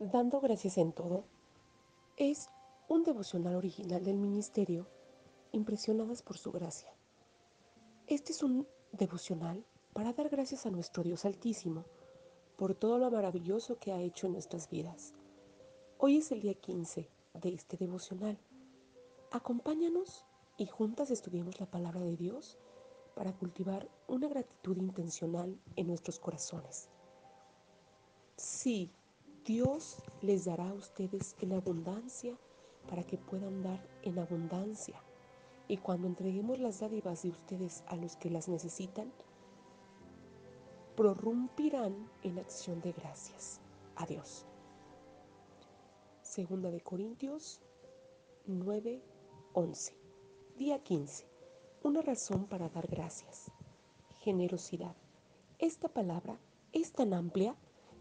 Dando gracias en todo es un devocional original del ministerio Impresionadas por su gracia. Este es un devocional para dar gracias a nuestro Dios Altísimo por todo lo maravilloso que ha hecho en nuestras vidas. Hoy es el día 15 de este devocional. Acompáñanos y juntas estudiemos la palabra de Dios para cultivar una gratitud intencional en nuestros corazones. Sí, Dios les dará a ustedes en abundancia para que puedan dar en abundancia. Y cuando entreguemos las dádivas de ustedes a los que las necesitan, prorrumpirán en acción de gracias. Adiós. Segunda de Corintios 9, 11. Día 15. Una razón para dar gracias. Generosidad. Esta palabra es tan amplia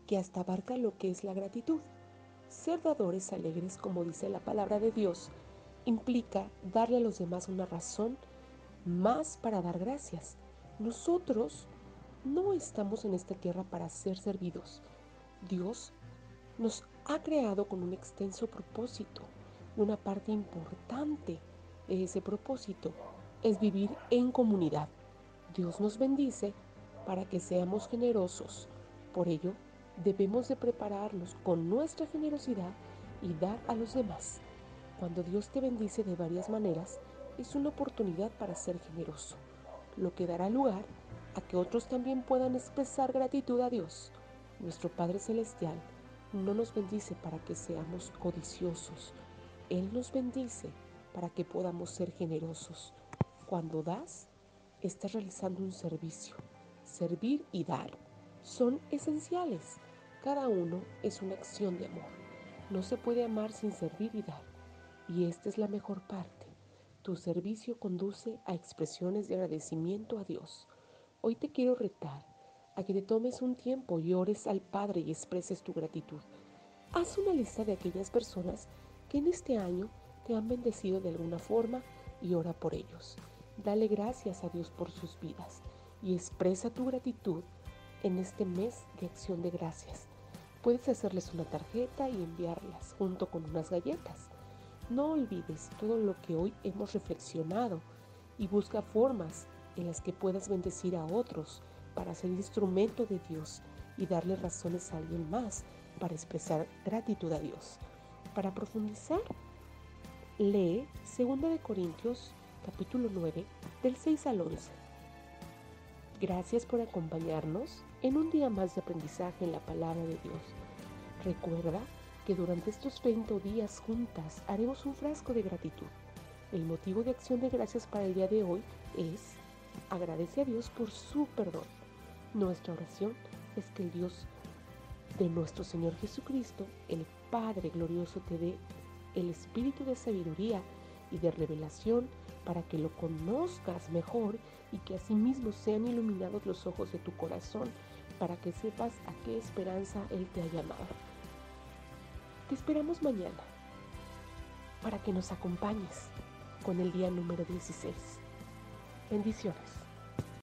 que hasta abarca lo que es la gratitud. Ser dadores alegres, como dice la palabra de Dios, implica darle a los demás una razón más para dar gracias. Nosotros no estamos en esta tierra para ser servidos. Dios nos ha creado con un extenso propósito una parte importante de ese propósito es vivir en comunidad. Dios nos bendice para que seamos generosos. Por ello, debemos de prepararnos con nuestra generosidad y dar a los demás. Cuando Dios te bendice de varias maneras, es una oportunidad para ser generoso, lo que dará lugar a que otros también puedan expresar gratitud a Dios. Nuestro Padre Celestial no nos bendice para que seamos codiciosos, Él nos bendice para que podamos ser generosos. Cuando das, estás realizando un servicio. Servir y dar son esenciales. Cada uno es una acción de amor. No se puede amar sin servir y dar. Y esta es la mejor parte. Tu servicio conduce a expresiones de agradecimiento a Dios. Hoy te quiero retar a que te tomes un tiempo y ores al Padre y expreses tu gratitud. Haz una lista de aquellas personas que en este año te han bendecido de alguna forma y ora por ellos. Dale gracias a Dios por sus vidas y expresa tu gratitud en este mes de acción de gracias. Puedes hacerles una tarjeta y enviarlas junto con unas galletas. No olvides todo lo que hoy hemos reflexionado y busca formas en las que puedas bendecir a otros para ser instrumento de Dios y darle razones a alguien más para expresar gratitud a Dios. Para profundizar, lee 2 Corintios capítulo 9 del 6 al 11. Gracias por acompañarnos en un día más de aprendizaje en la palabra de Dios. Recuerda que durante estos 20 días juntas haremos un frasco de gratitud. El motivo de acción de gracias para el día de hoy es agradece a Dios por su perdón. Nuestra oración es que el Dios de nuestro Señor Jesucristo, el Padre glorioso, te dé el espíritu de sabiduría y de revelación para que lo conozcas mejor y que asimismo sean iluminados los ojos de tu corazón para que sepas a qué esperanza Él te ha llamado. Te esperamos mañana para que nos acompañes con el día número 16. Bendiciones.